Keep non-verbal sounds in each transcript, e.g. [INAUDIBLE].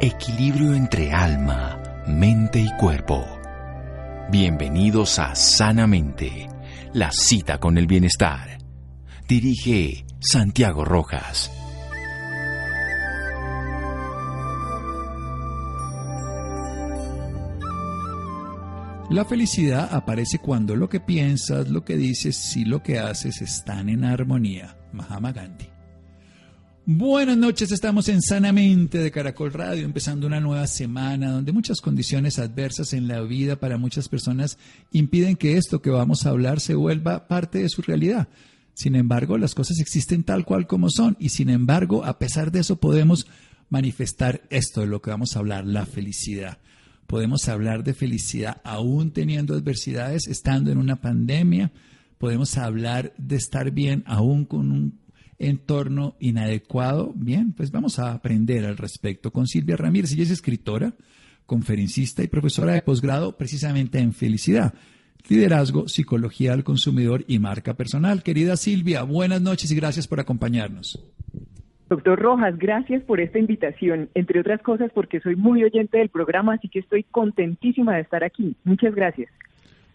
Equilibrio entre alma, mente y cuerpo. Bienvenidos a Sanamente, la cita con el bienestar. Dirige Santiago Rojas. La felicidad aparece cuando lo que piensas, lo que dices y lo que haces están en armonía. Mahatma Gandhi. Buenas noches, estamos en Sanamente de Caracol Radio, empezando una nueva semana donde muchas condiciones adversas en la vida para muchas personas impiden que esto que vamos a hablar se vuelva parte de su realidad. Sin embargo, las cosas existen tal cual como son y sin embargo, a pesar de eso podemos manifestar esto de lo que vamos a hablar, la felicidad. Podemos hablar de felicidad aún teniendo adversidades, estando en una pandemia. Podemos hablar de estar bien aún con un entorno inadecuado? Bien, pues vamos a aprender al respecto con Silvia Ramírez. Ella es escritora, conferencista y profesora de posgrado precisamente en felicidad, liderazgo, psicología del consumidor y marca personal. Querida Silvia, buenas noches y gracias por acompañarnos. Doctor Rojas, gracias por esta invitación, entre otras cosas porque soy muy oyente del programa, así que estoy contentísima de estar aquí. Muchas gracias.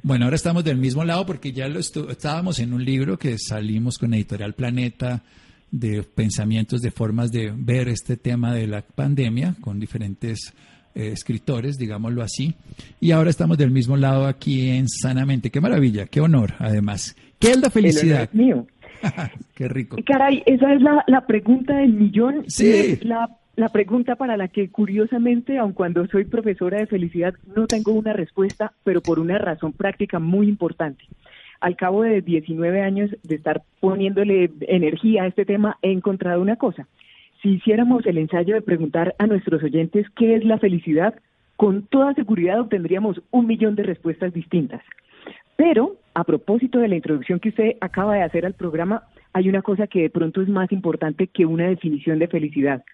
Bueno, ahora estamos del mismo lado porque ya lo estábamos en un libro que salimos con Editorial Planeta de pensamientos, de formas de ver este tema de la pandemia con diferentes eh, escritores, digámoslo así. Y ahora estamos del mismo lado aquí en Sanamente. Qué maravilla, qué honor, además. ¿Qué es la felicidad? mío. [LAUGHS] qué rico. Caray, esa es la, la pregunta del millón. Sí. La la pregunta para la que curiosamente, aun cuando soy profesora de felicidad, no tengo una respuesta, pero por una razón práctica muy importante. Al cabo de 19 años de estar poniéndole energía a este tema, he encontrado una cosa. Si hiciéramos el ensayo de preguntar a nuestros oyentes qué es la felicidad, con toda seguridad obtendríamos un millón de respuestas distintas. Pero, a propósito de la introducción que usted acaba de hacer al programa, hay una cosa que de pronto es más importante que una definición de felicidad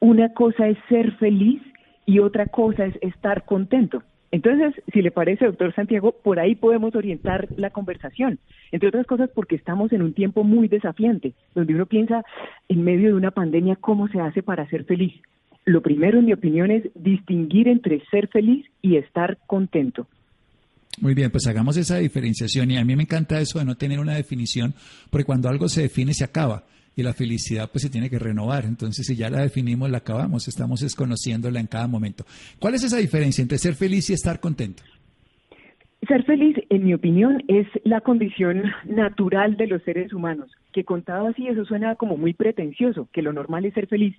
una cosa es ser feliz y otra cosa es estar contento. Entonces, si le parece, doctor Santiago, por ahí podemos orientar la conversación. Entre otras cosas porque estamos en un tiempo muy desafiante, donde uno piensa en medio de una pandemia cómo se hace para ser feliz. Lo primero, en mi opinión, es distinguir entre ser feliz y estar contento. Muy bien, pues hagamos esa diferenciación y a mí me encanta eso de no tener una definición, porque cuando algo se define se acaba y la felicidad pues se tiene que renovar. Entonces, si ya la definimos, la acabamos, estamos desconociéndola en cada momento. ¿Cuál es esa diferencia entre ser feliz y estar contento? Ser feliz, en mi opinión, es la condición natural de los seres humanos, que contado así eso suena como muy pretencioso, que lo normal es ser feliz.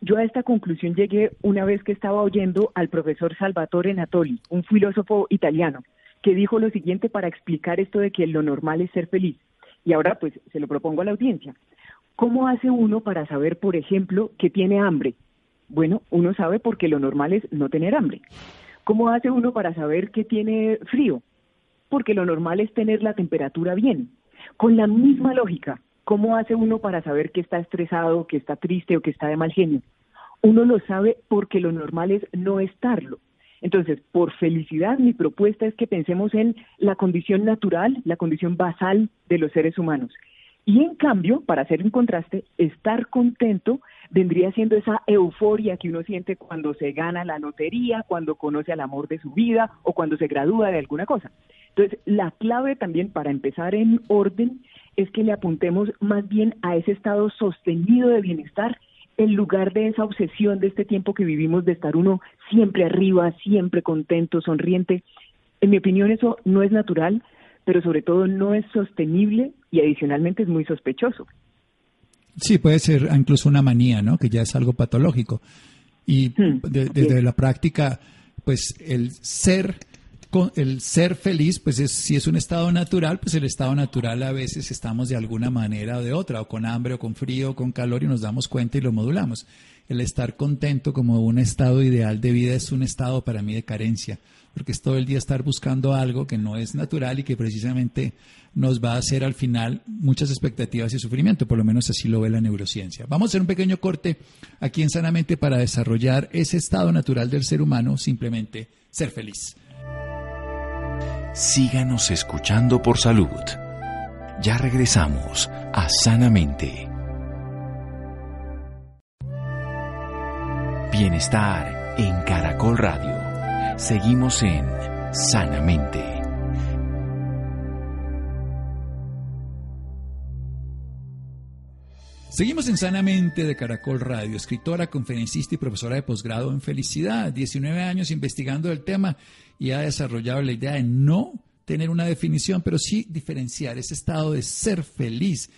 Yo a esta conclusión llegué una vez que estaba oyendo al profesor Salvatore Natoli, un filósofo italiano, que dijo lo siguiente para explicar esto de que lo normal es ser feliz. Y ahora pues se lo propongo a la audiencia. ¿Cómo hace uno para saber, por ejemplo, que tiene hambre? Bueno, uno sabe porque lo normal es no tener hambre. ¿Cómo hace uno para saber que tiene frío? Porque lo normal es tener la temperatura bien. Con la misma lógica, ¿cómo hace uno para saber que está estresado, que está triste o que está de mal genio? Uno lo sabe porque lo normal es no estarlo. Entonces, por felicidad, mi propuesta es que pensemos en la condición natural, la condición basal de los seres humanos. Y en cambio, para hacer un contraste, estar contento vendría siendo esa euforia que uno siente cuando se gana la lotería, cuando conoce al amor de su vida o cuando se gradúa de alguna cosa. Entonces, la clave también para empezar en orden es que le apuntemos más bien a ese estado sostenido de bienestar en lugar de esa obsesión de este tiempo que vivimos de estar uno siempre arriba, siempre contento, sonriente. En mi opinión eso no es natural, pero sobre todo no es sostenible y adicionalmente es muy sospechoso. Sí, puede ser incluso una manía, ¿no? Que ya es algo patológico. Y hmm, desde la práctica, pues el ser el ser feliz, pues es, si es un estado natural, pues el estado natural a veces estamos de alguna manera o de otra, o con hambre, o con frío, o con calor, y nos damos cuenta y lo modulamos. El estar contento como un estado ideal de vida es un estado para mí de carencia porque es todo el día estar buscando algo que no es natural y que precisamente nos va a hacer al final muchas expectativas y sufrimiento, por lo menos así lo ve la neurociencia. Vamos a hacer un pequeño corte aquí en Sanamente para desarrollar ese estado natural del ser humano, simplemente ser feliz. Síganos escuchando por salud. Ya regresamos a Sanamente. Bienestar en Caracol Radio. Seguimos en Sanamente. Seguimos en Sanamente de Caracol Radio, escritora, conferencista y profesora de posgrado en felicidad, 19 años investigando el tema y ha desarrollado la idea de no tener una definición, pero sí diferenciar ese estado de ser feliz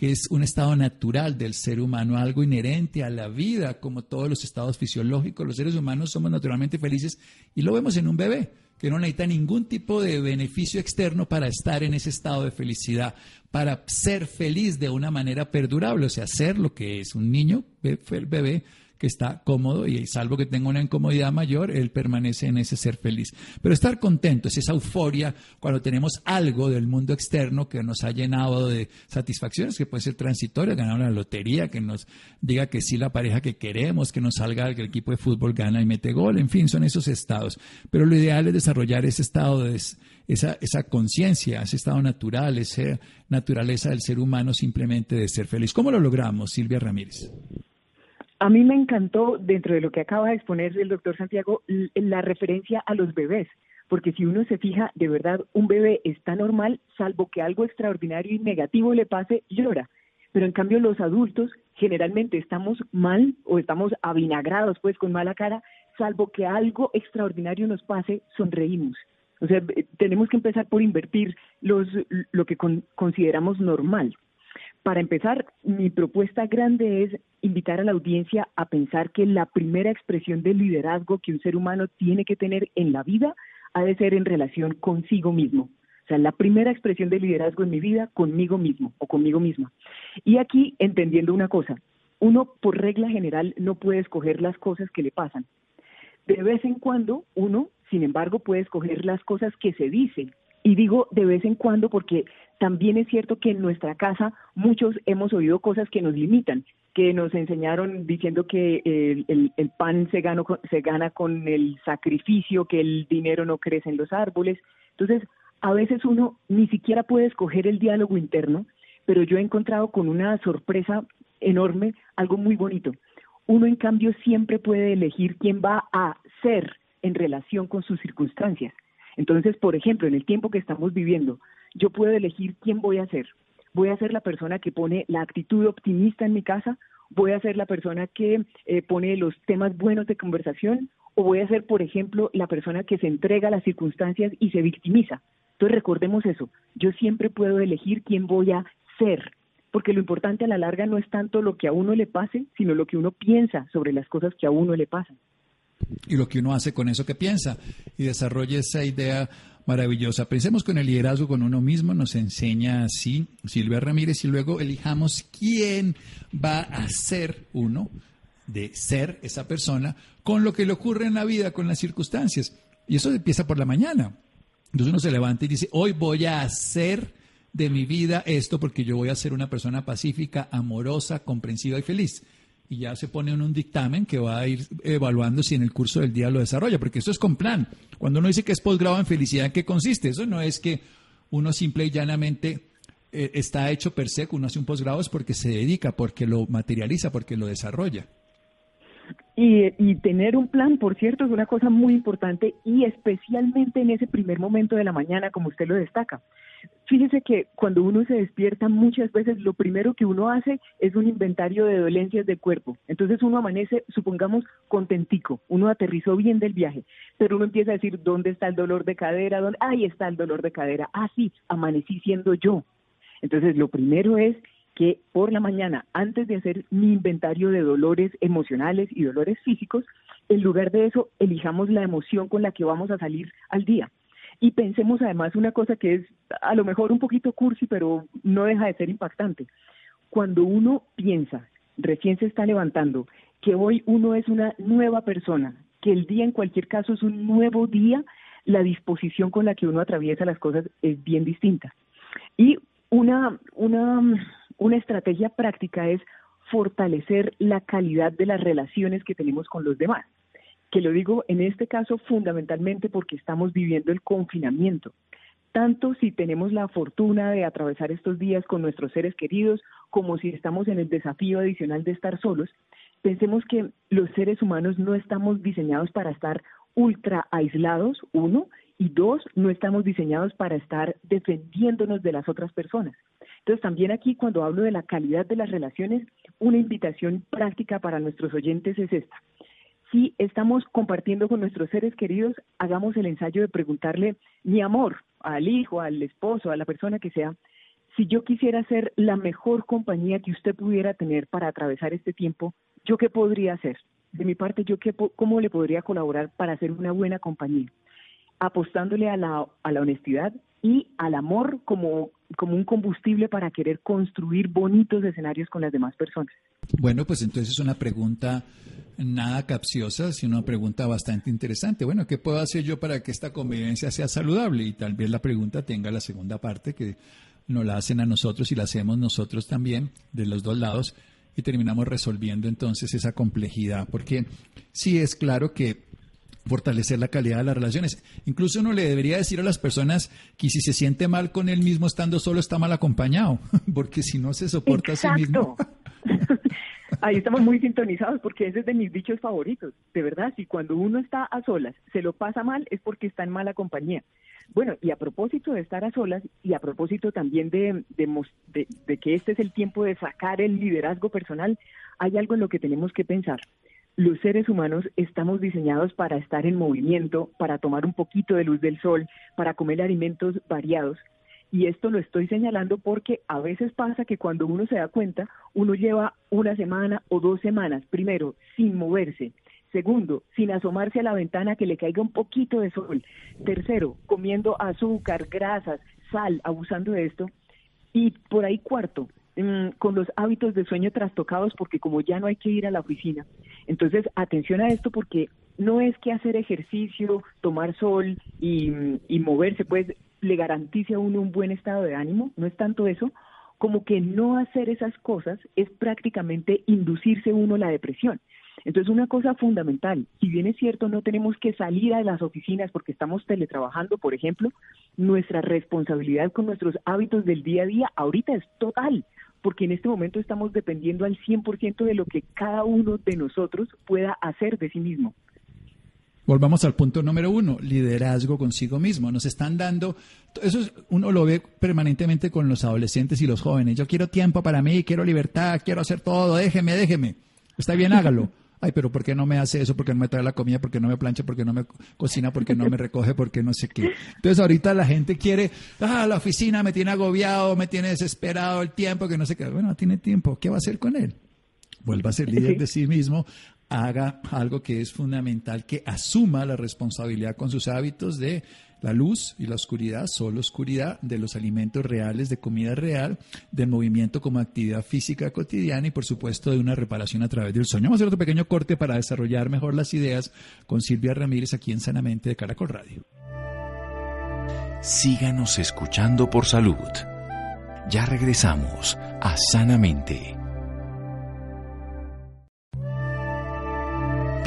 que es un estado natural del ser humano, algo inherente a la vida, como todos los estados fisiológicos. Los seres humanos somos naturalmente felices y lo vemos en un bebé, que no necesita ningún tipo de beneficio externo para estar en ese estado de felicidad, para ser feliz de una manera perdurable, o sea, ser lo que es un niño, bebé, que está cómodo y salvo que tenga una incomodidad mayor, él permanece en ese ser feliz. Pero estar contento es esa euforia cuando tenemos algo del mundo externo que nos ha llenado de satisfacciones, que puede ser transitoria, ganar una lotería, que nos diga que sí la pareja que queremos, que nos salga que el equipo de fútbol gana y mete gol, en fin, son esos estados. Pero lo ideal es desarrollar ese estado de esa, esa conciencia, ese estado natural, esa naturaleza del ser humano simplemente de ser feliz. ¿Cómo lo logramos, Silvia Ramírez? A mí me encantó, dentro de lo que acaba de exponer el doctor Santiago, la referencia a los bebés, porque si uno se fija, de verdad, un bebé está normal, salvo que algo extraordinario y negativo le pase, llora. Pero en cambio los adultos generalmente estamos mal o estamos avinagrados, pues con mala cara, salvo que algo extraordinario nos pase, sonreímos. O sea, tenemos que empezar por invertir los, lo que consideramos normal. Para empezar, mi propuesta grande es invitar a la audiencia a pensar que la primera expresión de liderazgo que un ser humano tiene que tener en la vida ha de ser en relación consigo mismo. O sea, la primera expresión de liderazgo en mi vida conmigo mismo o conmigo misma. Y aquí entendiendo una cosa, uno por regla general no puede escoger las cosas que le pasan. De vez en cuando uno, sin embargo, puede escoger las cosas que se dicen y digo de vez en cuando porque también es cierto que en nuestra casa muchos hemos oído cosas que nos limitan, que nos enseñaron diciendo que el, pan se, se gana con el sacrificio, que el dinero no crece en los árboles. Entonces, a veces uno ni siquiera puede escoger el diálogo interno, pero yo he encontrado con una sorpresa enorme algo muy bonito. Uno, en cambio, siempre puede elegir quién va a ser en relación con sus circunstancias. Entonces, por ejemplo, en el tiempo que estamos viviendo, yo puedo elegir quién voy a ser. Voy a ser la persona que pone la actitud optimista en mi casa, voy a ser la persona que eh, pone los temas buenos de conversación, o voy a ser, por ejemplo, la persona que se entrega a las circunstancias y se victimiza. Entonces recordemos eso, yo siempre puedo elegir quién voy a ser, porque lo importante a la larga no es tanto lo que a uno le pase, sino lo que uno piensa sobre las cosas que a uno le pasan y lo que uno hace con eso que piensa y desarrolla esa idea maravillosa. Pensemos con el liderazgo con uno mismo, nos enseña así Silvia Ramírez y luego elijamos quién va a ser uno, de ser esa persona, con lo que le ocurre en la vida, con las circunstancias. Y eso empieza por la mañana. Entonces uno se levanta y dice, hoy voy a hacer de mi vida esto porque yo voy a ser una persona pacífica, amorosa, comprensiva y feliz y ya se pone en un dictamen que va a ir evaluando si en el curso del día lo desarrolla, porque eso es con plan. Cuando uno dice que es posgrado en felicidad, ¿en qué consiste? Eso no es que uno simple y llanamente eh, está hecho per se, uno hace un posgrado es porque se dedica, porque lo materializa, porque lo desarrolla. Y, y, tener un plan, por cierto, es una cosa muy importante y especialmente en ese primer momento de la mañana, como usted lo destaca. Fíjese que cuando uno se despierta muchas veces lo primero que uno hace es un inventario de dolencias del cuerpo. Entonces uno amanece, supongamos, contentico, uno aterrizó bien del viaje, pero uno empieza a decir, ¿dónde está el dolor de cadera? ¿Dónde? Ahí está el dolor de cadera. Ah, sí, amanecí siendo yo. Entonces lo primero es que por la mañana, antes de hacer mi inventario de dolores emocionales y dolores físicos, en lugar de eso, elijamos la emoción con la que vamos a salir al día. Y pensemos además una cosa que es a lo mejor un poquito cursi, pero no deja de ser impactante. Cuando uno piensa, recién se está levantando, que hoy uno es una nueva persona, que el día en cualquier caso es un nuevo día, la disposición con la que uno atraviesa las cosas es bien distinta. Y una, una, una estrategia práctica es fortalecer la calidad de las relaciones que tenemos con los demás que lo digo en este caso fundamentalmente porque estamos viviendo el confinamiento. Tanto si tenemos la fortuna de atravesar estos días con nuestros seres queridos, como si estamos en el desafío adicional de estar solos, pensemos que los seres humanos no estamos diseñados para estar ultra aislados, uno, y dos, no estamos diseñados para estar defendiéndonos de las otras personas. Entonces, también aquí cuando hablo de la calidad de las relaciones, una invitación práctica para nuestros oyentes es esta. Si estamos compartiendo con nuestros seres queridos, hagamos el ensayo de preguntarle, mi amor, al hijo, al esposo, a la persona que sea, si yo quisiera ser la mejor compañía que usted pudiera tener para atravesar este tiempo, ¿yo qué podría hacer? De mi parte, ¿yo qué, cómo le podría colaborar para ser una buena compañía? Apostándole a la, a la honestidad y al amor como, como un combustible para querer construir bonitos escenarios con las demás personas. Bueno, pues entonces es una pregunta nada capciosa, sino una pregunta bastante interesante. Bueno, ¿qué puedo hacer yo para que esta convivencia sea saludable? Y tal vez la pregunta tenga la segunda parte que nos la hacen a nosotros y la hacemos nosotros también de los dos lados y terminamos resolviendo entonces esa complejidad, porque sí es claro que fortalecer la calidad de las relaciones. Incluso uno le debería decir a las personas que si se siente mal con él mismo estando solo está mal acompañado, [LAUGHS] porque si no se soporta a sí mismo. Ahí estamos muy sintonizados porque ese es de mis dichos favoritos. De verdad, si cuando uno está a solas se lo pasa mal es porque está en mala compañía. Bueno, y a propósito de estar a solas y a propósito también de, de, que este es el tiempo de sacar el liderazgo personal, hay algo en lo que tenemos que pensar. Los seres humanos estamos diseñados para estar en movimiento, para tomar un poquito de luz del sol, para comer alimentos variados. Y esto lo estoy señalando porque a veces pasa que cuando uno se da cuenta, uno lleva una semana o dos semanas, primero, sin moverse, Segundo, sin asomarse a la ventana que le caiga un poquito de sol. Tercero, comiendo azúcar, grasas, sal, abusando de esto. Y por ahí cuarto, mm, con los hábitos de sueño trastocados porque como ya no hay que ir a la oficina. Entonces, atención a esto porque no es que hacer ejercicio, tomar sol y, y moverse, pues le garantice a uno un buen estado de ánimo, no es tanto eso, como que no hacer esas cosas es prácticamente inducirse uno la depresión. Entonces, una cosa fundamental, si bien es cierto, no tenemos que salir a las oficinas porque estamos teletrabajando, por ejemplo, nuestra responsabilidad con nuestros hábitos del día a día ahorita es total, porque en este momento estamos dependiendo al 100% de lo que cada uno de nosotros pueda hacer de sí mismo. Volvamos al punto número uno, liderazgo consigo mismo. Nos están dando, eso uno lo ve permanentemente con los adolescentes y los jóvenes. Yo quiero tiempo para mí, quiero libertad, quiero hacer todo, déjeme, déjeme. Está bien, hágalo. [LAUGHS] Ay, pero ¿por qué no me hace eso? ¿Por qué no me trae la comida? ¿Por qué no me plancha? ¿Por qué no me cocina? ¿Por qué no me recoge? ¿Por qué no sé qué? Entonces ahorita la gente quiere, ah, la oficina me tiene agobiado, me tiene desesperado el tiempo, que no sé qué. Bueno, tiene tiempo. ¿Qué va a hacer con él? Vuelva a ser líder de sí mismo, haga algo que es fundamental, que asuma la responsabilidad con sus hábitos de la luz y la oscuridad, solo oscuridad de los alimentos reales, de comida real, del movimiento como actividad física cotidiana y por supuesto de una reparación a través del sueño. Vamos a hacer otro pequeño corte para desarrollar mejor las ideas con Silvia Ramírez aquí en Sanamente de Caracol Radio. Síganos escuchando por salud. Ya regresamos a Sanamente.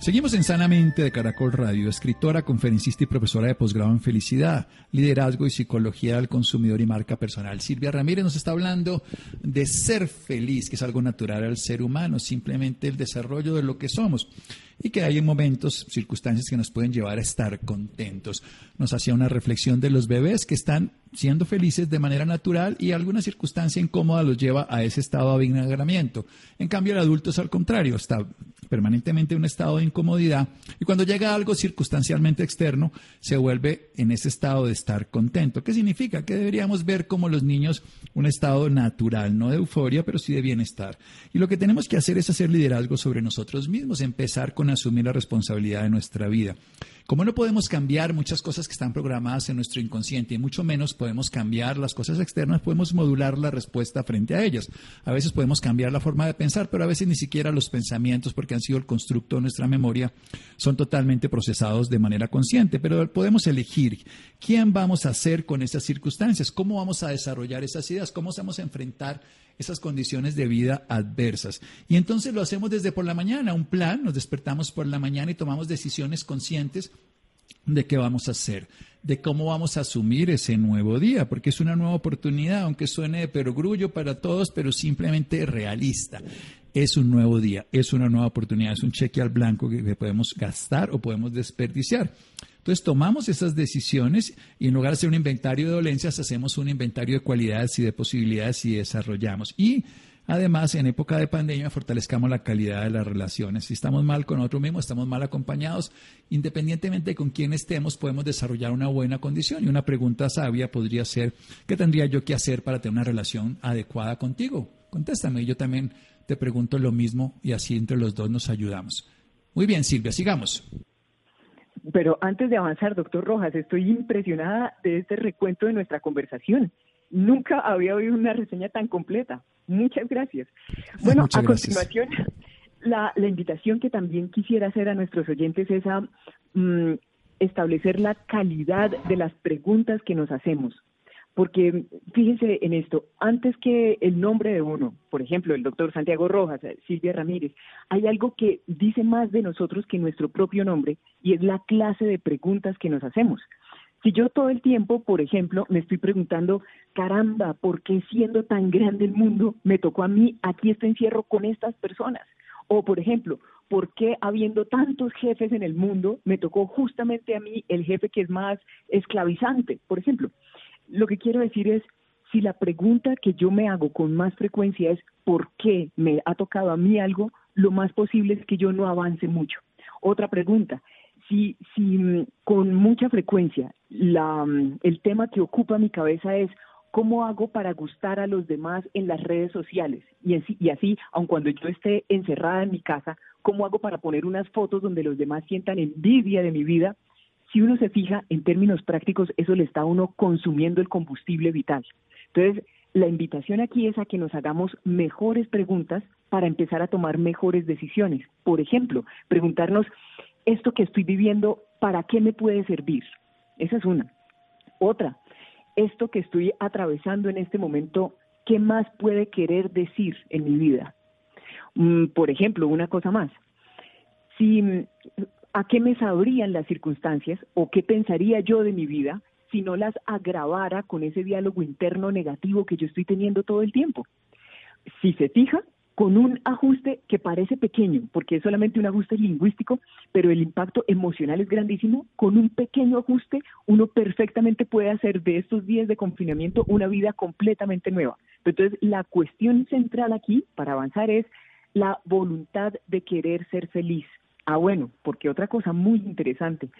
Seguimos en Sanamente de Caracol Radio, escritora, conferencista y profesora de posgrado en felicidad, liderazgo y psicología del consumidor y marca personal. Silvia Ramírez nos está hablando de ser feliz, que es algo natural al ser humano, simplemente el desarrollo de lo que somos y que hay momentos, circunstancias que nos pueden llevar a estar contentos. Nos hacía una reflexión de los bebés que están siendo felices de manera natural y alguna circunstancia incómoda los lleva a ese estado de avinagramiento. En cambio, el adulto es al contrario, está permanentemente en un estado de incomodidad y cuando llega algo circunstancialmente externo se vuelve en ese estado de estar contento. ¿Qué significa? Que deberíamos ver como los niños un estado natural, no de euforia, pero sí de bienestar. Y lo que tenemos que hacer es hacer liderazgo sobre nosotros mismos, empezar con asumir la responsabilidad de nuestra vida. Como no podemos cambiar muchas cosas que están programadas en nuestro inconsciente y mucho menos podemos cambiar las cosas externas, podemos modular la respuesta frente a ellas. A veces podemos cambiar la forma de pensar, pero a veces ni siquiera los pensamientos, porque han sido el constructo de nuestra memoria, son totalmente procesados de manera consciente. Pero podemos elegir quién vamos a hacer con esas circunstancias, cómo vamos a desarrollar esas ideas, cómo vamos a enfrentar esas condiciones de vida adversas. Y entonces lo hacemos desde por la mañana, un plan, nos despertamos por la mañana y tomamos decisiones conscientes de qué vamos a hacer, de cómo vamos a asumir ese nuevo día, porque es una nueva oportunidad, aunque suene de perogrullo para todos, pero simplemente realista. Es un nuevo día, es una nueva oportunidad, es un cheque al blanco que podemos gastar o podemos desperdiciar. Entonces tomamos esas decisiones y en lugar de hacer un inventario de dolencias, hacemos un inventario de cualidades y de posibilidades y desarrollamos. Y Además, en época de pandemia, fortalezcamos la calidad de las relaciones. Si estamos mal con otro mismo, estamos mal acompañados, independientemente de con quién estemos, podemos desarrollar una buena condición. Y una pregunta sabia podría ser, ¿qué tendría yo que hacer para tener una relación adecuada contigo? Contéstame, yo también te pregunto lo mismo y así entre los dos nos ayudamos. Muy bien, Silvia, sigamos. Pero antes de avanzar, doctor Rojas, estoy impresionada de este recuento de nuestra conversación. Nunca había oído una reseña tan completa. Muchas gracias. Bueno, a continuación, la, invitación que también quisiera hacer a nuestros oyentes es a mm, establecer la calidad de las preguntas que nos hacemos. Porque fíjense en esto, antes que el nombre de uno, por ejemplo, el doctor Santiago Rojas, Silvia Ramírez, hay algo que dice más de nosotros que nuestro propio nombre y es la clase de preguntas que nos hacemos. Si yo todo el tiempo, por ejemplo, me estoy preguntando, caramba, ¿por qué siendo tan grande el mundo me tocó a mí aquí este encierro con estas personas? O, por ejemplo, ¿por qué habiendo tantos jefes en el mundo me tocó justamente a mí el jefe que es más esclavizante, por ejemplo? Lo que quiero decir es, si la pregunta que yo me hago con más frecuencia es ¿por qué me ha tocado a mí algo? Lo más posible es que yo no avance mucho. Otra pregunta, si, si mm, con mucha frecuencia la, mm, el tema que ocupa mi cabeza es cómo hago para gustar a los demás en las redes sociales y, y así, aun cuando yo esté encerrada en mi casa, cómo hago para poner unas fotos donde los demás sientan envidia de mi vida. Si uno se fija en términos prácticos, eso le está a uno consumiendo el combustible vital. Entonces, la invitación aquí es a que nos hagamos mejores preguntas para empezar a tomar mejores decisiones. Por ejemplo, preguntarnos, esto que estoy viviendo, ¿para qué me puede servir? Esa es una. Otra, esto que estoy atravesando en este momento, ¿qué más puede querer decir en mi vida? Mm, por ejemplo, una cosa más. Si, ¿A qué me sabrían las circunstancias o qué pensaría yo de mi vida si no las agravara con ese diálogo interno negativo que yo estoy teniendo todo el tiempo? Si se fija, con un ajuste que parece pequeño, porque es solamente un ajuste lingüístico, pero el impacto emocional es grandísimo. Con un pequeño ajuste, uno perfectamente puede hacer de estos días de confinamiento una vida completamente nueva. Entonces, la cuestión central aquí para avanzar es la voluntad de querer ser feliz. Ah, bueno, porque otra cosa muy interesante,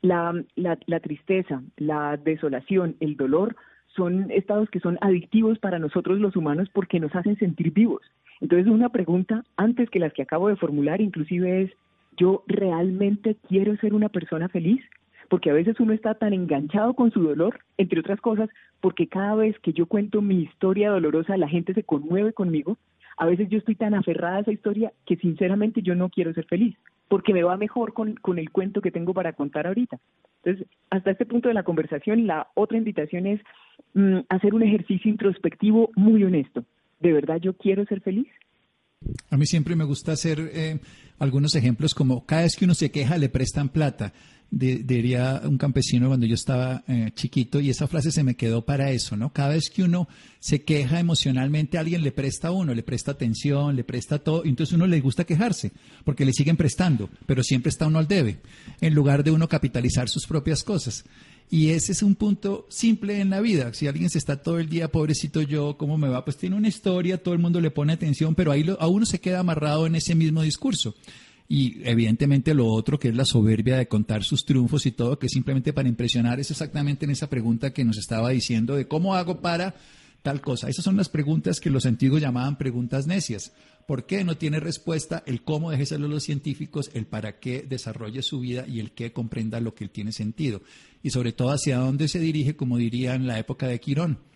la, la, la tristeza, la desolación, el dolor son estados que son adictivos para nosotros los humanos porque nos hacen sentir vivos. Entonces, una pregunta antes que las que acabo de formular, inclusive es, ¿yo realmente quiero ser una persona feliz? Porque a veces uno está tan enganchado con su dolor, entre otras cosas, porque cada vez que yo cuento mi historia dolorosa, la gente se conmueve conmigo. A veces yo estoy tan aferrada a esa historia que sinceramente yo no quiero ser feliz, porque me va mejor con, con el cuento que tengo para contar ahorita. Entonces, hasta este punto de la conversación, la otra invitación es mm, hacer un ejercicio introspectivo muy honesto. ¿de verdad yo quiero ser feliz? A mí siempre me gusta hacer eh, algunos ejemplos como cada vez que uno se queja le prestan plata. Diría un campesino cuando yo estaba eh, chiquito y esa frase se me quedó para eso, ¿no? Cada vez que uno se queja emocionalmente, alguien le presta a uno, le presta atención, le presta todo, y entonces uno le gusta quejarse porque le siguen prestando, pero siempre está uno al debe, en lugar de uno capitalizar sus propias cosas. Y ese es un punto simple en la vida. Si alguien se está todo el día, pobrecito yo, ¿cómo me va? Pues tiene una historia, todo el mundo le pone atención, pero ahí a uno se queda amarrado en ese mismo discurso. Y evidentemente lo otro, que es la soberbia de contar sus triunfos y todo, que simplemente para impresionar, es exactamente en esa pregunta que nos estaba diciendo de cómo hago para tal cosa. Esas son las preguntas que los antiguos llamaban preguntas necias. ¿Por qué no tiene respuesta? El cómo déjeselo a los científicos, el para qué desarrolle su vida y el qué comprenda lo que él tiene sentido. Y sobre todo hacia dónde se dirige, como diría en la época de Quirón.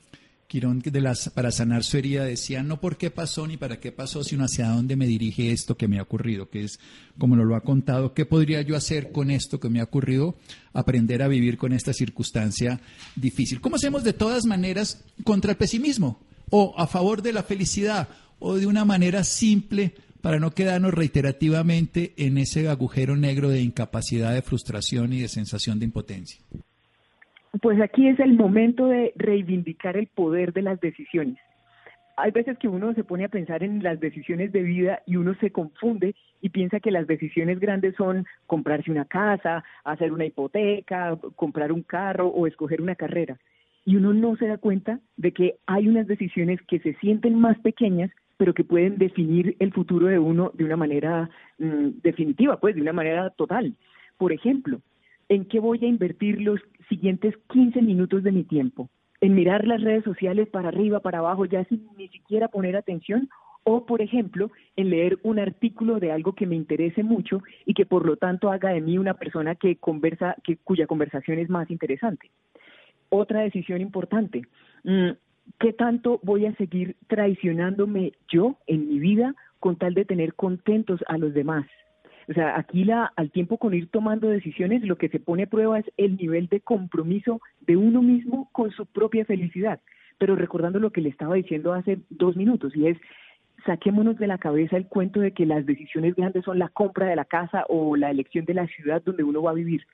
Quirón de las, para sanar su herida decía no por qué pasó ni para qué pasó, sino hacia dónde me dirige esto que me ha ocurrido, que es como nos lo ha contado, qué podría yo hacer con esto que me ha ocurrido, aprender a vivir con esta circunstancia difícil. ¿Cómo hacemos de todas maneras contra el pesimismo? o a favor de la felicidad o de una manera simple para no quedarnos reiterativamente en ese agujero negro de incapacidad, de frustración y de sensación de impotencia? Pues aquí es el momento de reivindicar el poder de las decisiones. Hay veces que uno se pone a pensar en las decisiones de vida y uno se confunde y piensa que las decisiones grandes son comprarse una casa, hacer una hipoteca, comprar un carro o escoger una carrera. Y uno no se da cuenta de que hay unas decisiones que se sienten más pequeñas, pero que pueden definir el futuro de uno de una manera mm, definitiva, pues de una manera total. Por ejemplo, ¿en qué voy a invertir los siguientes 15 minutos de mi tiempo? ¿En mirar las redes sociales para arriba, para abajo, ya sin ni siquiera poner atención? o, por ejemplo, en leer un artículo de algo que me interese mucho y que por lo tanto haga de mí una persona que conversa, que, cuya conversación es más interesante. Otra decisión importante, mm, ¿qué tanto voy a seguir traicionándome yo en mi vida con tal de tener contentos a los demás? O sea, aquí la, al tiempo con ir tomando decisiones, lo que se pone a prueba es el nivel de compromiso de uno mismo con su propia felicidad. Pero recordando lo que le estaba diciendo hace dos minutos, y es, saquémonos de la cabeza el cuento de que las decisiones grandes son la compra de la casa o la elección de la ciudad donde uno va a vivir.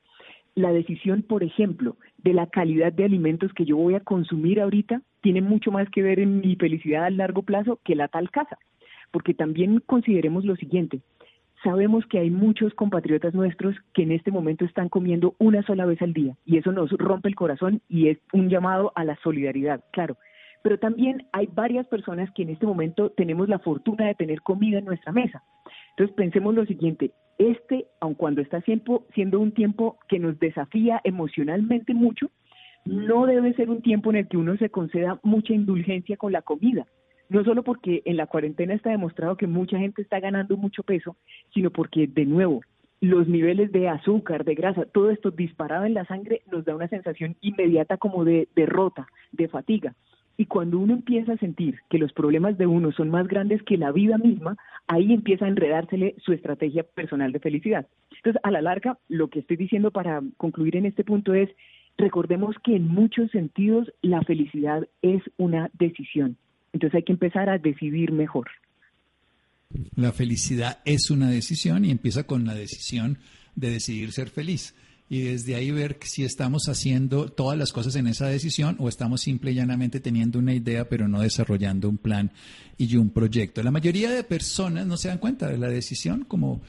La decisión, por ejemplo, de la calidad de alimentos que yo voy a consumir ahorita tiene mucho más que ver en mi felicidad a largo plazo que la tal casa. Porque también consideremos lo siguiente, sabemos que hay muchos compatriotas nuestros que en este momento están comiendo una sola vez al día y eso nos rompe el corazón y es un llamado a la solidaridad, claro pero también hay varias personas que en este momento tenemos la fortuna de tener comida en nuestra mesa. Entonces pensemos lo siguiente, este, aun cuando está siendo un tiempo que nos desafía emocionalmente mucho, no debe ser un tiempo en el que uno se conceda mucha indulgencia con la comida. No solo porque en la cuarentena está demostrado que mucha gente está ganando mucho peso, sino porque, de nuevo, los niveles de azúcar, de grasa, todo esto disparado en la sangre nos da una sensación inmediata como de derrota, de fatiga. Y cuando uno empieza a sentir que los problemas de uno son más grandes que la vida misma, ahí empieza a enredársele su estrategia personal de felicidad. Entonces, a la larga, lo que estoy diciendo para concluir en este punto es, recordemos que en muchos sentidos la felicidad es una decisión. Entonces hay que empezar a decidir mejor. La felicidad es una decisión y empieza con la decisión de decidir ser feliz y desde ahí ver si estamos haciendo todas las cosas en esa decisión o estamos simple y llanamente teniendo una idea pero no desarrollando un plan y un proyecto. La mayoría de personas no se dan cuenta de la decisión como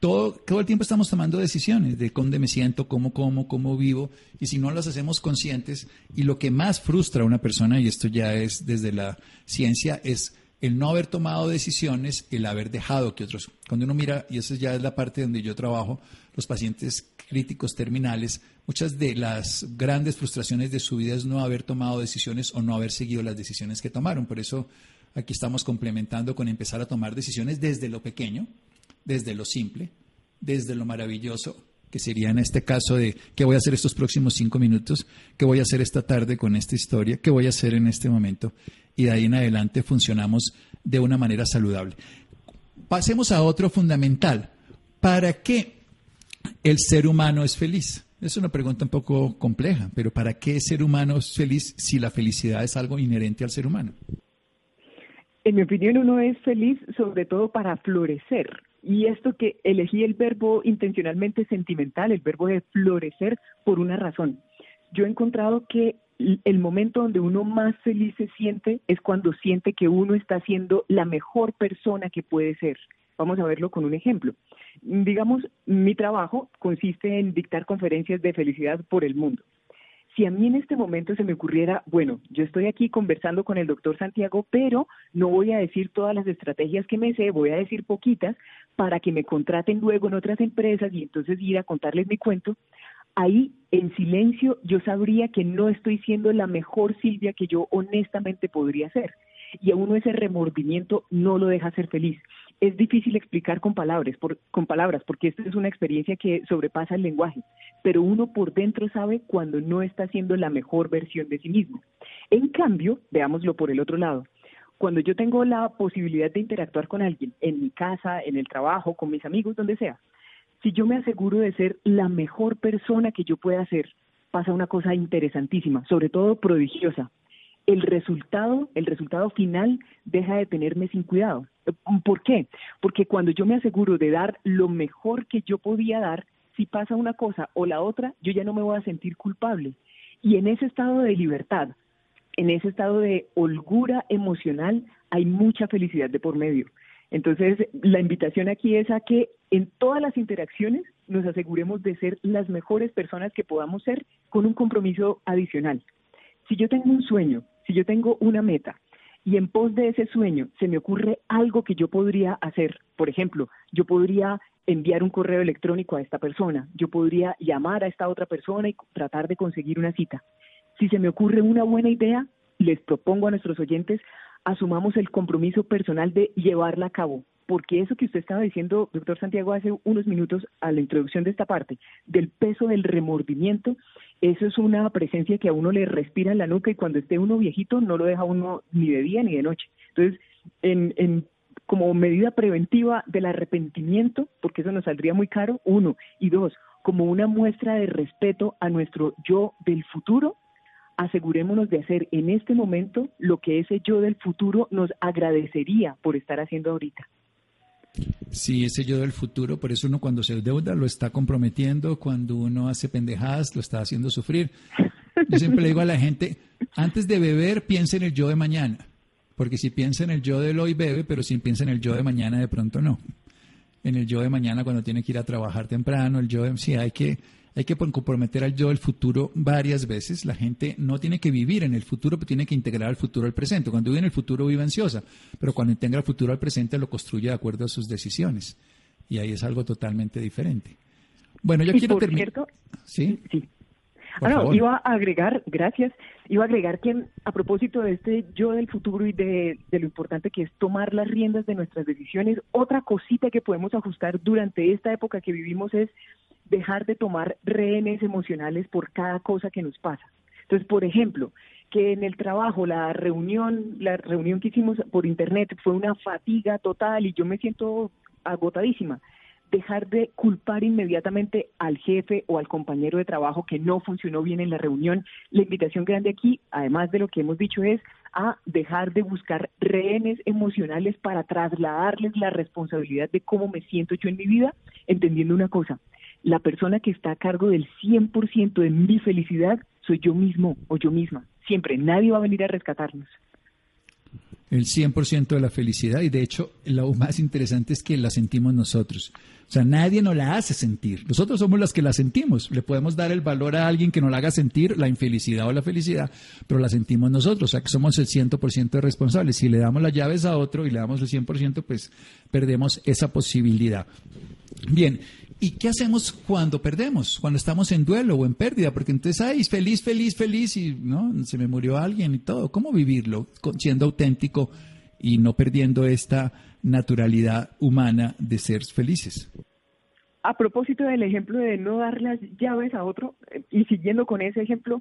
todo, todo el tiempo estamos tomando decisiones de dónde me siento, cómo como, cómo vivo, y si no las hacemos conscientes, y lo que más frustra a una persona, y esto ya es desde la ciencia, es el no haber tomado decisiones, el haber dejado que otros, cuando uno mira, y esa ya es la parte donde yo trabajo, los pacientes críticos terminales, muchas de las grandes frustraciones de su vida es no haber tomado decisiones o no haber seguido las decisiones que tomaron. Por eso aquí estamos complementando con empezar a tomar decisiones desde lo pequeño, desde lo simple, desde lo maravilloso, que sería en este caso de qué voy a hacer estos próximos cinco minutos, qué voy a hacer esta tarde con esta historia, qué voy a hacer en este momento. Y de ahí en adelante funcionamos de una manera saludable. Pasemos a otro fundamental. ¿Para qué el ser humano es feliz? Es una pregunta un poco compleja, pero ¿para qué el ser humano es feliz si la felicidad es algo inherente al ser humano? En mi opinión, uno es feliz sobre todo para florecer. Y esto que elegí el verbo intencionalmente sentimental, el verbo de florecer, por una razón. Yo he encontrado que el momento donde uno más feliz se siente es cuando siente que uno está siendo la mejor persona que puede ser. Vamos a verlo con un ejemplo. Digamos, mi trabajo consiste en dictar conferencias de felicidad por el mundo. Si a mí en este momento se me ocurriera, bueno, yo estoy aquí conversando con el doctor Santiago, pero no voy a decir todas las estrategias que me sé, voy a decir poquitas para que me contraten luego en otras empresas y entonces ir a contarles mi cuento, ahí en silencio yo sabría que no estoy siendo la mejor Silvia que yo honestamente podría ser. Y a uno ese remordimiento no lo deja ser feliz es difícil explicar con palabras, con palabras, porque esta es una experiencia que sobrepasa el lenguaje, pero uno por dentro sabe cuando no está haciendo la mejor versión de sí mismo. En cambio, veámoslo por el otro lado, cuando yo tengo la posibilidad de interactuar con alguien, en mi casa, en el trabajo, con mis amigos, donde sea, si yo me aseguro de ser la mejor persona que yo pueda ser, pasa una cosa interesantísima, sobre todo prodigiosa. el resultado, el resultado final deja de tenerme sin cuidado. ¿Por qué? Porque cuando yo me aseguro de dar lo mejor que yo podía dar, si pasa una cosa o la otra, yo ya no me voy a sentir culpable. Y en ese estado de libertad, en ese estado de holgura emocional, hay mucha felicidad de por medio. Entonces, la invitación aquí es a que en todas las interacciones nos aseguremos de ser las mejores personas que podamos ser con un compromiso adicional. Si yo tengo un sueño, si yo tengo una meta y en pos de ese sueño se me ocurre algo que yo podría hacer, por ejemplo, yo podría enviar un correo electrónico a esta persona, yo podría llamar a esta otra persona y tratar de conseguir una cita. Si se me ocurre una buena idea, les propongo a nuestros oyentes, asumamos el compromiso personal de llevarla a cabo, porque eso que usted estaba diciendo, doctor Santiago, hace unos minutos a la introducción de esta parte, del peso del remordimiento, eso es una presencia que a uno le respira en la nuca y cuando esté uno viejito no lo deja uno ni de día ni de noche. Entonces, en, en como medida preventiva del arrepentimiento, porque eso nos saldría muy caro, uno, y dos, como una muestra de respeto a nuestro yo del futuro, asegurémonos de hacer en este momento lo que ese yo del futuro nos agradecería por estar haciendo ahorita. Sí, ese yo del futuro, por eso uno cuando se deuda lo está comprometiendo, cuando uno hace pendejadas lo está haciendo sufrir. Yo siempre le digo a la gente, antes de beber piensa en el yo de mañana, porque si piensa en el yo del hoy bebe, pero si piensa en el yo de mañana de pronto no. En el yo de mañana cuando tiene que ir a trabajar temprano, el yo de, sí hay que hay que comprometer al yo del futuro varias veces. La gente no tiene que vivir en el futuro, pero tiene que integrar el futuro al presente. Cuando vive en el futuro vive ansiosa, pero cuando integra el futuro al presente lo construye de acuerdo a sus decisiones. Y ahí es algo totalmente diferente. Bueno, yo quiero terminar. Sí. Sí. Ah, iba a agregar, gracias, iba a agregar que a propósito de este yo del futuro y de, de, lo importante que es tomar las riendas de nuestras decisiones, otra cosita que podemos ajustar durante esta época que vivimos es dejar de tomar rehenes emocionales por cada cosa que nos pasa. Entonces, por ejemplo, que en el trabajo la reunión, la reunión que hicimos por internet fue una fatiga total y yo me siento agotadísima. Dejar de culpar inmediatamente al jefe o al compañero de trabajo que no funcionó bien en la reunión. La invitación grande aquí, además de lo que hemos dicho, es a dejar de buscar rehenes emocionales para trasladarles la responsabilidad de cómo me siento yo en mi vida, entendiendo una cosa, la persona que está a cargo del 100% de mi felicidad soy yo mismo o yo misma. Siempre, nadie va a venir a rescatarnos. El 100% de la felicidad y de hecho lo más interesante es que la sentimos nosotros. O sea, nadie nos la hace sentir. Nosotros somos las que la sentimos. Le podemos dar el valor a alguien que nos la haga sentir, la infelicidad o la felicidad, pero la sentimos nosotros. O sea, que somos el 100% responsables. Si le damos las llaves a otro y le damos el 100%, pues perdemos esa posibilidad. Bien, ¿Y qué hacemos cuando perdemos? Cuando estamos en duelo o en pérdida, porque entonces, ay, feliz, feliz, feliz y no, se me murió alguien y todo. ¿Cómo vivirlo siendo auténtico y no perdiendo esta naturalidad humana de ser felices? A propósito del ejemplo de no dar las llaves a otro eh, y siguiendo con ese ejemplo,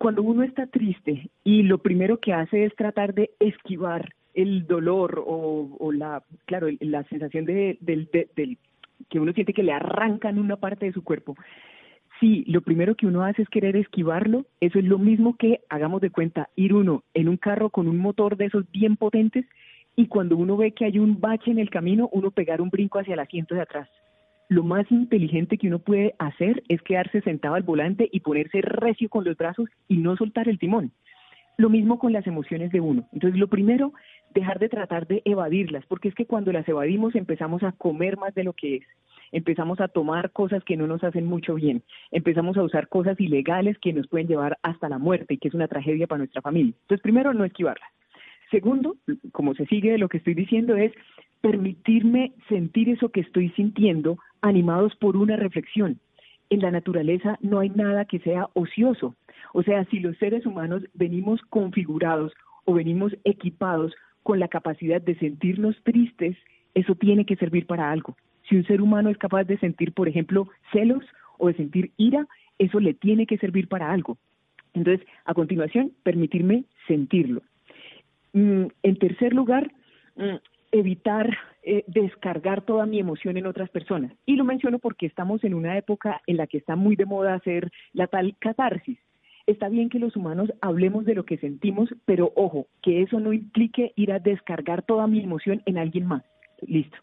cuando uno está triste y lo primero que hace es tratar de esquivar el dolor o, la, claro, la sensación de, del, del que uno siente que le arrancan una parte de su cuerpo, si lo primero que uno hace es querer esquivarlo, eso es lo mismo que, hagamos de cuenta, ir uno en un carro con un motor de esos bien potentes y cuando uno ve que hay un bache en el camino, uno pegar un brinco hacia el asiento de atrás. Lo más inteligente que uno puede hacer es quedarse sentado al volante y ponerse recio con los brazos y no soltar el timón. Lo mismo con las emociones de uno. Entonces, lo primero, dejar de tratar de evadirlas, porque es que cuando las evadimos empezamos a comer más de lo que es, empezamos a tomar cosas que no nos hacen mucho bien, empezamos a usar cosas ilegales que nos pueden llevar hasta la muerte y que es una tragedia para nuestra familia. Entonces, primero, no esquivarlas. Segundo, como se sigue de lo que estoy diciendo, es permitirme sentir eso que estoy sintiendo animados por una reflexión. En la naturaleza no hay nada que sea ocioso. O sea, si los seres humanos venimos configurados o venimos equipados con la capacidad de sentirnos tristes, eso tiene que servir para algo. Si un ser humano es capaz de sentir, por ejemplo, celos o de sentir ira, eso le tiene que servir para algo. Entonces, a continuación, permitirme sentirlo. Mm, en tercer lugar, mm, evitar eh, descargar toda mi emoción en otras personas. Y lo menciono porque estamos en una época en la que está muy de moda hacer la tal catarsis. Está bien que los humanos hablemos de lo que sentimos, pero ojo, que eso no implique ir a descargar toda mi emoción en alguien más. Listo.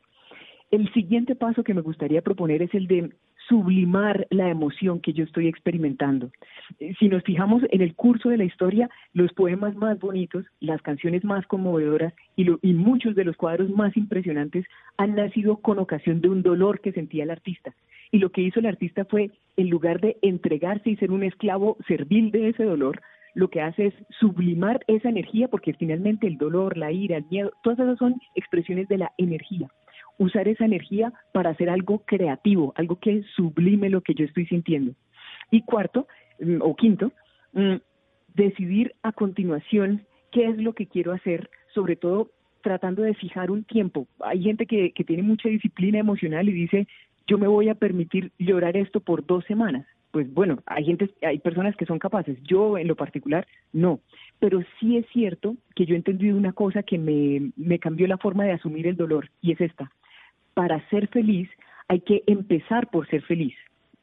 El siguiente paso que me gustaría proponer es el de sublimar la emoción que yo estoy experimentando. Eh, si nos fijamos en el curso de la historia, los poemas más bonitos, las canciones más conmovedoras y, y, muchos de los cuadros más impresionantes han nacido con ocasión de un dolor que sentía el artista. Y lo que hizo el artista fue, en lugar de entregarse y ser un esclavo servil de ese dolor, lo que hace es sublimar esa energía, porque finalmente el dolor, la ira, el miedo, todas esas son expresiones de la energía usar esa energía para hacer algo creativo, algo que sublime lo que yo estoy sintiendo. Y cuarto, mm, o quinto, mm, decidir a continuación qué es lo que quiero hacer, sobre todo tratando de fijar un tiempo. Hay gente que, que tiene mucha disciplina emocional y dice, yo me voy a permitir llorar esto por dos semanas. Pues bueno, hay gente, hay personas que son capaces. Yo en lo particular no. Pero sí es cierto que yo he entendido una cosa que me, me cambió la forma de asumir el dolor y es esta para ser feliz hay que empezar por ser feliz.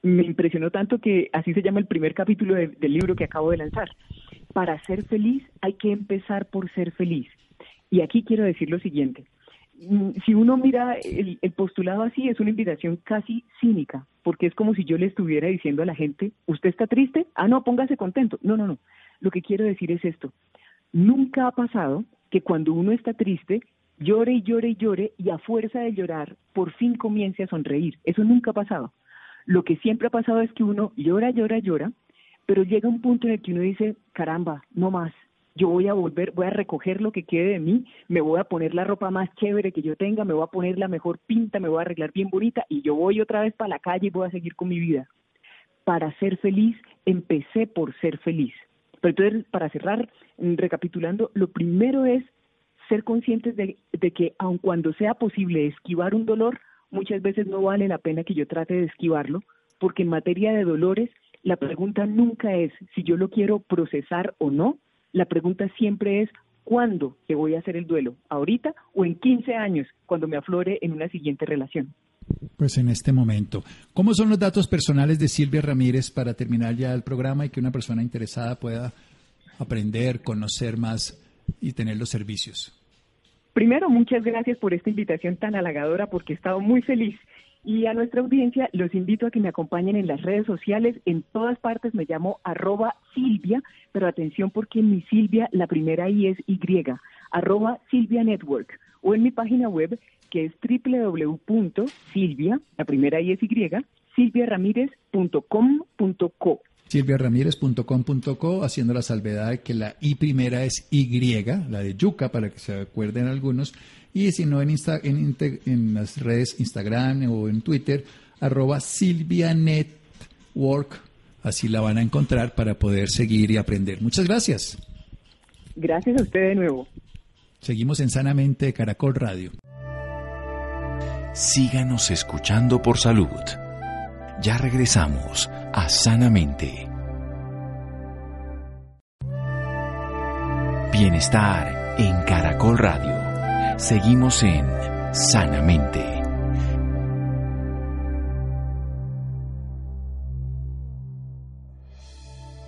Me impresionó tanto que así se llama el primer capítulo del libro que acabo de lanzar. Para ser feliz hay que empezar por ser feliz. Y aquí quiero decir lo siguiente. Mm, si uno mira el, el, postulado así, es una invitación casi cínica, porque es como si yo le estuviera diciendo a la gente, ¿usted está triste? Ah, no, póngase contento. No, no, no. Lo que quiero decir es esto. Nunca ha pasado que cuando uno está triste, llore y llore y llore y a fuerza de llorar por fin comience a sonreír. Eso nunca ha pasado. Lo que siempre ha pasado es que uno llora, llora, llora, pero llega un punto en el que uno dice, caramba, no más, yo voy a volver, voy a recoger lo que quede de mí, me voy a poner la ropa más chévere que yo tenga, me voy a poner la mejor pinta, me voy a arreglar bien bonita y yo voy otra vez para la calle y voy a seguir con mi vida. Para ser feliz, empecé por ser feliz. Pero entonces, para cerrar, recapitulando, lo primero es ser conscientes de, que aun cuando sea posible esquivar un dolor, muchas veces no vale la pena que yo trate de esquivarlo, porque en materia de dolores la pregunta nunca es si yo lo quiero procesar o no, la pregunta siempre es cuándo te voy a hacer el duelo, ahorita o en 15 años, cuando me aflore en una siguiente relación. Pues en este momento. ¿Cómo son los datos personales de Silvia Ramírez para terminar ya el programa y que una persona interesada pueda aprender, conocer más y tener los servicios? Primero, muchas gracias por esta invitación tan halagadora porque he estado muy feliz. Y a nuestra audiencia los invito a que me acompañen en las redes sociales. En todas partes me llamo arroba Silvia, pero atención porque mi Silvia la primera I es Y, arroba Silvia Network. O en mi página web que es www.silvia, la primera I es Y, silviaramirez.com.co silviaramírez.com.co, haciendo la salvedad de que la I primera es Y, la de yuca, para que se acuerden algunos, y si no en, en, en las redes Instagram o en Twitter, arroba silvianetwork, así la van a encontrar para poder seguir y aprender. Muchas gracias. Gracias a usted de nuevo. Seguimos en Sanamente Caracol Radio. Síganos escuchando por salud. Ya regresamos a Sanamente. Bienestar en Caracol Radio. Seguimos en Sanamente.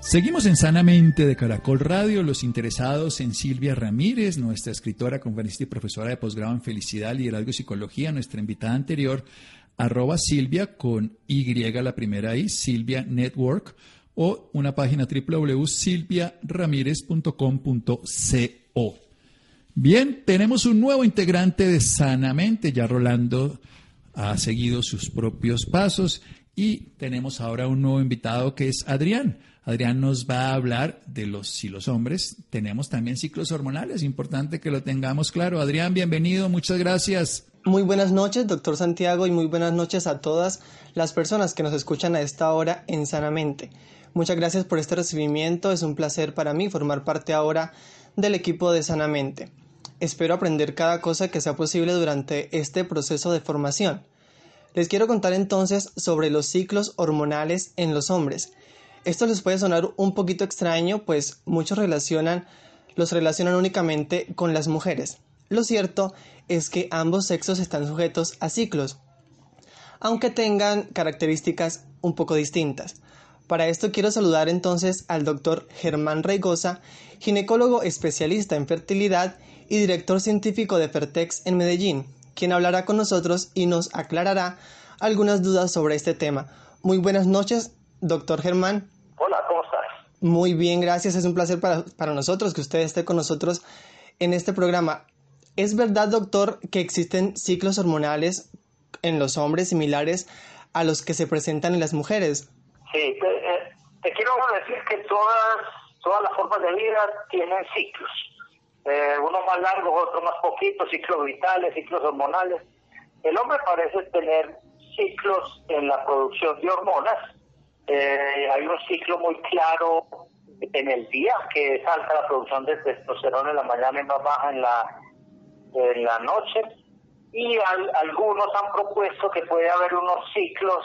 Seguimos en Sanamente de Caracol Radio. Los interesados en Silvia Ramírez, nuestra escritora, conferencista y profesora de posgrado en Felicidad, Liderazgo y Psicología, nuestra invitada anterior, arroba Silvia con Y la primera I, Silvia Network, o una página www.silviaramirez.com.co. Bien, tenemos un nuevo integrante de Sanamente, ya Rolando ha seguido sus propios pasos y tenemos ahora un nuevo invitado que es Adrián. Adrián nos va a hablar de los si los hombres tenemos también ciclos hormonales, importante que lo tengamos claro. Adrián, bienvenido, muchas gracias. Muy buenas noches, doctor Santiago, y muy buenas noches a todas las personas que nos escuchan a esta hora en Sanamente. Muchas gracias por este recibimiento, es un placer para mí formar parte ahora del equipo de Sanamente. Espero aprender cada cosa que sea posible durante este proceso de formación. Les quiero contar entonces sobre los ciclos hormonales en los hombres. Esto les puede sonar un poquito extraño, pues muchos relacionan, los relacionan únicamente con las mujeres. Lo cierto es que ambos sexos están sujetos a ciclos, aunque tengan características un poco distintas. Para esto quiero saludar entonces al doctor Germán Reigosa, ginecólogo especialista en fertilidad y director científico de Fertex en Medellín, quien hablará con nosotros y nos aclarará algunas dudas sobre este tema. Muy buenas noches, doctor Germán. Hola, ¿cómo estás? Muy bien, gracias. Es un placer para, para nosotros que usted esté con nosotros en este programa. ¿Es verdad, doctor, que existen ciclos hormonales en los hombres similares a los que se presentan en las mujeres? Sí, te, eh, te quiero decir que todas, todas las formas de vida tienen ciclos. Eh, unos más largos, otros más poquitos, ciclos vitales, ciclos hormonales. El hombre parece tener ciclos en la producción de hormonas. Eh, hay un ciclo muy claro en el día, que es alta la producción de testosterona en la mañana y más baja en la, en la noche. Y algunos han propuesto que puede haber unos ciclos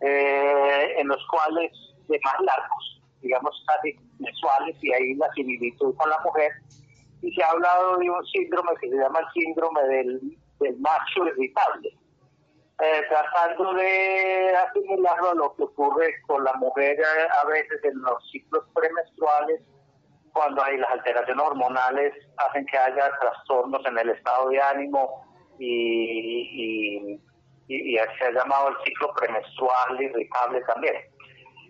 eh, en los cuales de más largos, digamos casi mensuales, y ahí la similitud con la mujer. Y se ha hablado de un síndrome que se llama el síndrome del, del macho irritable, eh, tratando de asimilarlo a lo que ocurre con la mujer eh, a veces en los ciclos premenstruales, cuando hay las alteraciones hormonales hacen que haya trastornos en el estado de ánimo y, y, y, se ha llamado el ciclo premenstrual irritable también.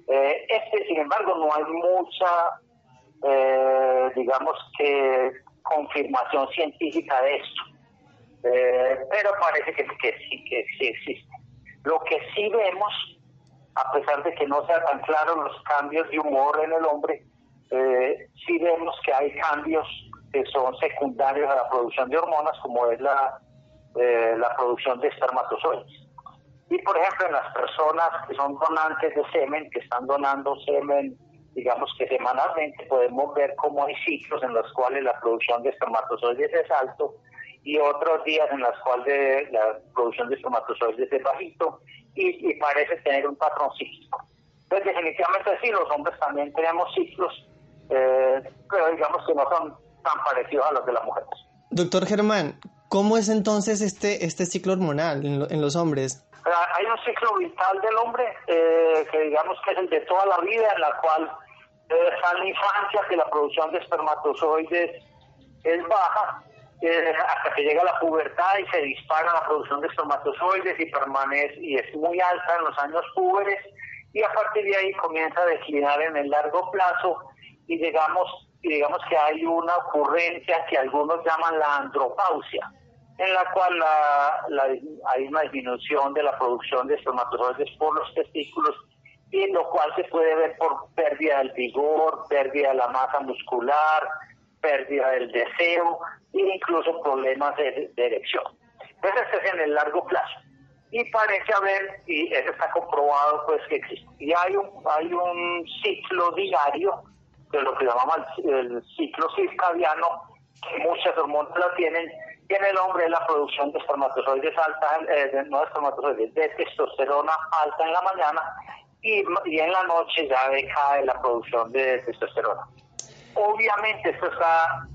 Eh, este, sin embargo, no hay mucha, eh, digamos que, confirmación científica de esto. Eh, pero parece que, que, sí, que sí existe. Lo que sí vemos, a pesar de que no sea tan claro los cambios de humor en el hombre, eh, sí vemos que hay cambios que son secundarios a la producción de hormonas, como es la, eh, la producción de espermatozoides. Y por ejemplo, en las personas que son donantes de semen, que están donando semen, digamos que semanalmente, podemos ver cómo hay ciclos en los cuales la producción de espermatozoides es alto y otros días en los cuales la producción de espermatozoides es bajito y, y parece tener un patrón cíclico. Entonces, definitivamente sí, los hombres también tenemos ciclos, eh, pero digamos que no son tan parecidos a los de las mujeres. Doctor Germán, ¿cómo es entonces este, este ciclo hormonal en, en los hombres? Hay un ciclo vital del hombre eh, que digamos que es el de toda la vida, en la cual eh, está en la infancia que la producción de espermatozoides es baja, eh, hasta que llega la pubertad y se dispara la producción de espermatozoides y permanece y es muy alta en los años púberes y a partir de ahí comienza a declinar en el largo plazo y digamos, digamos que hay una ocurrencia que algunos llaman la andropausia, en la cual la, hay una disminución de la producción de espermatozoides por los testículos y lo cual se puede ver por pérdida del vigor, pérdida de la masa muscular, pérdida del deseo e incluso problemas de, erección. Entonces, este es en el largo plazo. Y parece haber, y eso está comprobado, pues que existe. Y hay un, hay un ciclo diario, de lo que llamamos el, ciclo circadiano, que muchas hormonas la tienen, y en el hombre la producción de espermatozoides alta, eh, de, no de espermatozoides, de testosterona alta en la mañana, y, y en la noche ya decae la producción de testosterona. Obviamente esto está,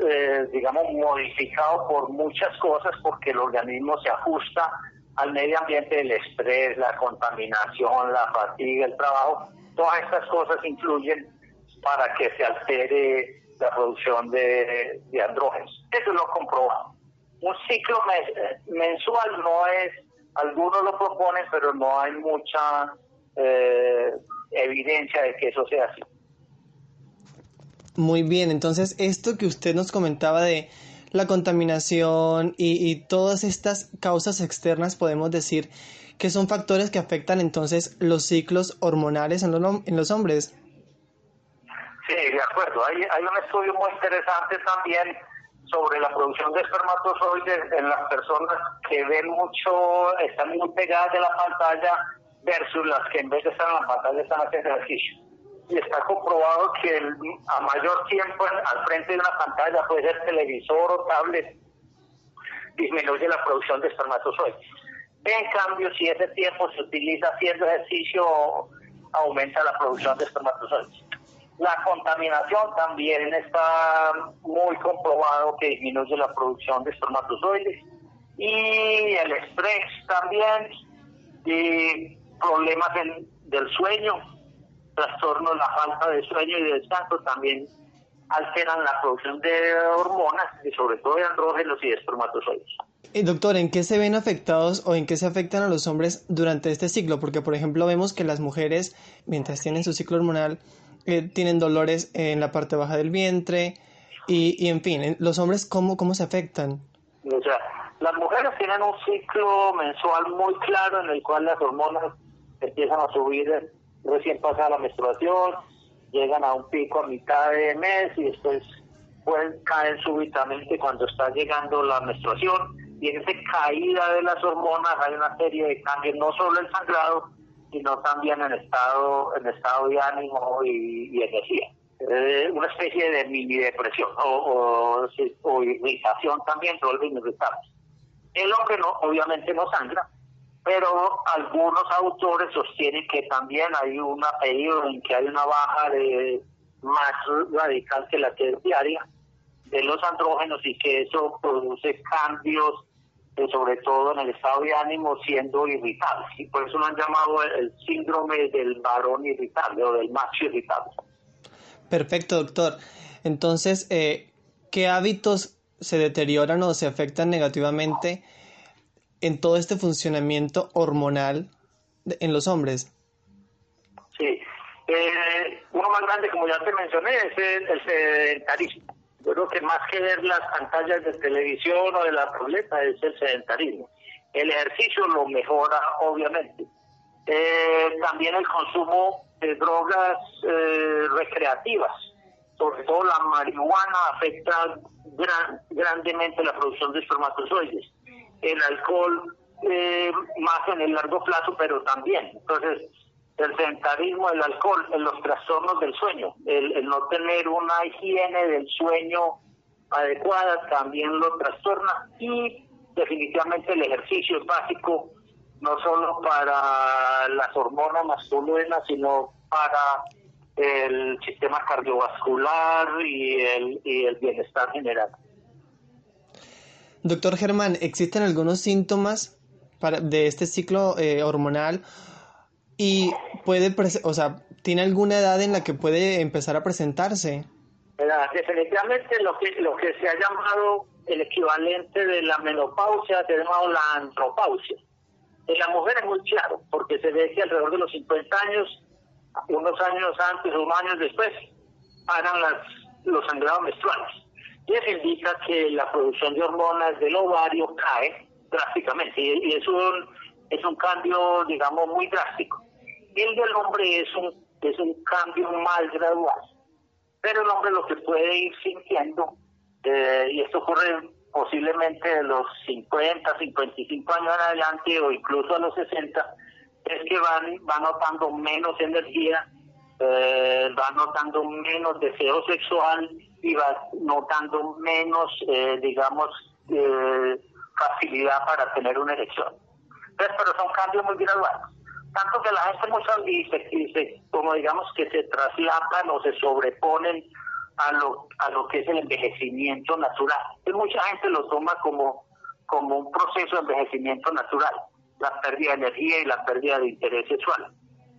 eh, digamos, modificado por muchas cosas porque el organismo se ajusta al medio ambiente, el estrés, la contaminación, la fatiga, el trabajo. Todas estas cosas influyen para que se altere la producción de, andrógenos. Eso es lo comprobado. Un ciclo mensual no es, algunos lo proponen, pero no hay mucha eh, evidencia de que eso sea así. Muy bien, entonces esto que usted nos comentaba de la contaminación y, todas estas causas externas podemos decir que son factores que afectan entonces los ciclos hormonales en los, en los hombres. Sí, de acuerdo. Hay, hay un estudio muy interesante también sobre la producción de espermatozoides en las personas que ven mucho, están muy pegadas de la pantalla versus las que en vez de estar en la pantalla están haciendo ejercicio y está comprobado que a mayor tiempo al frente de una pantalla, puede ser televisor o tablet, disminuye la producción de espermatozoides. En cambio, si ese tiempo se utiliza haciendo ejercicio, aumenta la producción de espermatozoides. La contaminación también está muy comprobado que disminuye la producción de espermatozoides. Y el estrés también, y problemas del sueño, trastornos, la falta de sueño y de descanso también alteran la producción de hormonas y sobre todo de andrógenos y de espermatozoides. Y doctor, ¿en qué se ven afectados o en qué se afectan a los hombres durante este ciclo? Porque, por ejemplo, vemos que las mujeres, mientras tienen su ciclo hormonal, eh, tienen dolores en la parte baja del vientre y, y en fin, los hombres, ¿cómo, ¿cómo se afectan? O sea, las mujeres tienen un ciclo mensual muy claro en el cual las hormonas empiezan a subir recién pasada la menstruación, llegan a un pico a mitad de mes y después pueden caer súbitamente cuando está llegando la menstruación y en esa caída de las hormonas hay una serie de cambios, no solo el sangrado, sino también en estado, en estado de ánimo y, energía. Eh, una especie de mini depresión o, o, irritación también, vuelven irritables. El hombre no, obviamente no sangra, pero algunos autores sostienen que también hay un periodo en que hay una baja de más radical que la diaria de los andrógenos y que eso produce cambios eh, sobre todo en el estado de ánimo siendo irritable y por eso lo han llamado el, síndrome del varón irritable o del macho irritable. Perfecto, doctor. Entonces, eh, ¿qué hábitos se deterioran o se afectan negativamente en todo este funcionamiento hormonal en los hombres? Sí, eh, uno más grande, como ya te mencioné, es el, sedentarismo. Yo creo que más que ver las pantallas de televisión o de la tableta es el sedentarismo. El ejercicio lo mejora, obviamente. Eh, también el consumo de drogas eh, recreativas, sobre todo la marihuana, afecta grandemente la producción de espermatozoides el alcohol eh, más en el largo plazo, pero también. Entonces, el sedentarismo, el alcohol, los trastornos del sueño, el, no tener una higiene del sueño adecuada también lo trastorna y definitivamente el ejercicio es básico no solo para las hormonas masculinas, sino para el sistema cardiovascular y el, y el bienestar general. Doctor Germán, ¿existen algunos síntomas para, de este ciclo eh, hormonal y puede, o sea, tiene alguna edad en la que puede empezar a presentarse? Definitivamente lo que, lo que se ha llamado el equivalente de la menopausia se ha llamado la antropausia. En la mujer es muy claro, porque se ve que alrededor de los 50 años, unos años antes unos años después, paran las, los sangrados menstruales eso indica que la producción de hormonas del ovario cae drásticamente y, es un es un cambio digamos muy drástico. El del hombre es un es un cambio más gradual pero el hombre lo que puede ir sintiendo eh, y esto ocurre posiblemente de los 50 55 años en adelante o incluso a los 60 es que van va notando menos energía eh, va notando menos deseo sexual y va notando menos, eh, digamos, eh, facilidad para tener una erección. Entonces, pero son cambios muy graduales. Tanto que la gente muchas veces dice, como digamos que se traslapan o se sobreponen a lo, a lo que es el envejecimiento natural. Y mucha gente lo toma como, como un proceso de envejecimiento natural, la pérdida de energía y la pérdida de interés sexual.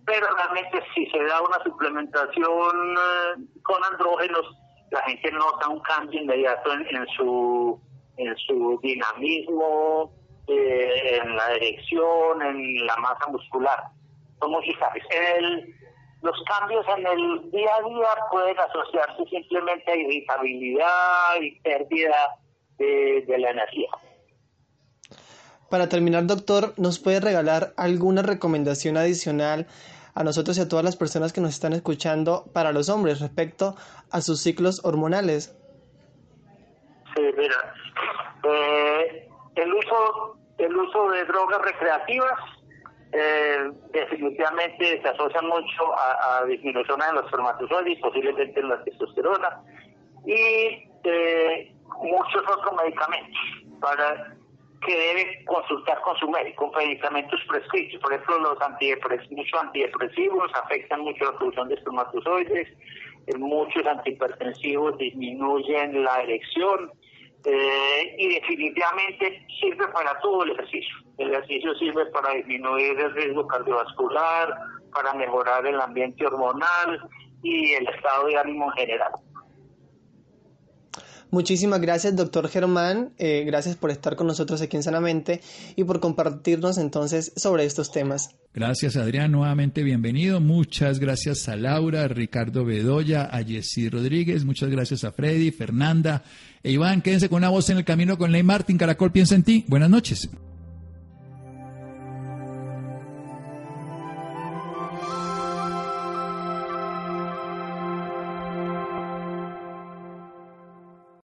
Pero realmente si se da una suplementación eh, con andrógenos, la gente nota un cambio inmediato en, su en su dinamismo, eh, en la erección, en la masa muscular. Son muy El, los cambios en el día a día pueden asociarse simplemente a irritabilidad y pérdida de la energía. Para terminar, doctor, ¿nos puede regalar alguna recomendación adicional a nosotros y a todas las personas que nos están escuchando para los hombres respecto a sus ciclos hormonales? Sí, mira, eh, el uso el uso de drogas recreativas eh, definitivamente se asocia mucho a, a disminución en los espermatozoides, posiblemente en la testosterona y eh, muchos otros medicamentos para que debe consultar con su médico, medicamentos prescritos. Por ejemplo, los antidepresivos, muchos antidepresivos afectan mucho la producción de espermatozoides, eh, muchos antihipertensivos disminuyen la erección eh, y definitivamente sirve para todo el ejercicio. El ejercicio sirve para disminuir el riesgo cardiovascular, para mejorar el ambiente hormonal y el estado de ánimo en general. Muchísimas gracias, doctor Germán. Eh, gracias por estar con nosotros aquí en Sanamente y por compartirnos entonces sobre estos temas. Gracias, Adrián. Nuevamente bienvenido. Muchas gracias a Laura, a Ricardo Bedoya, a Jessy Rodríguez. Muchas gracias a Freddy, Fernanda e Iván. Quédense con una voz en el camino con Ley Martín. Caracol piensa en ti. Buenas noches.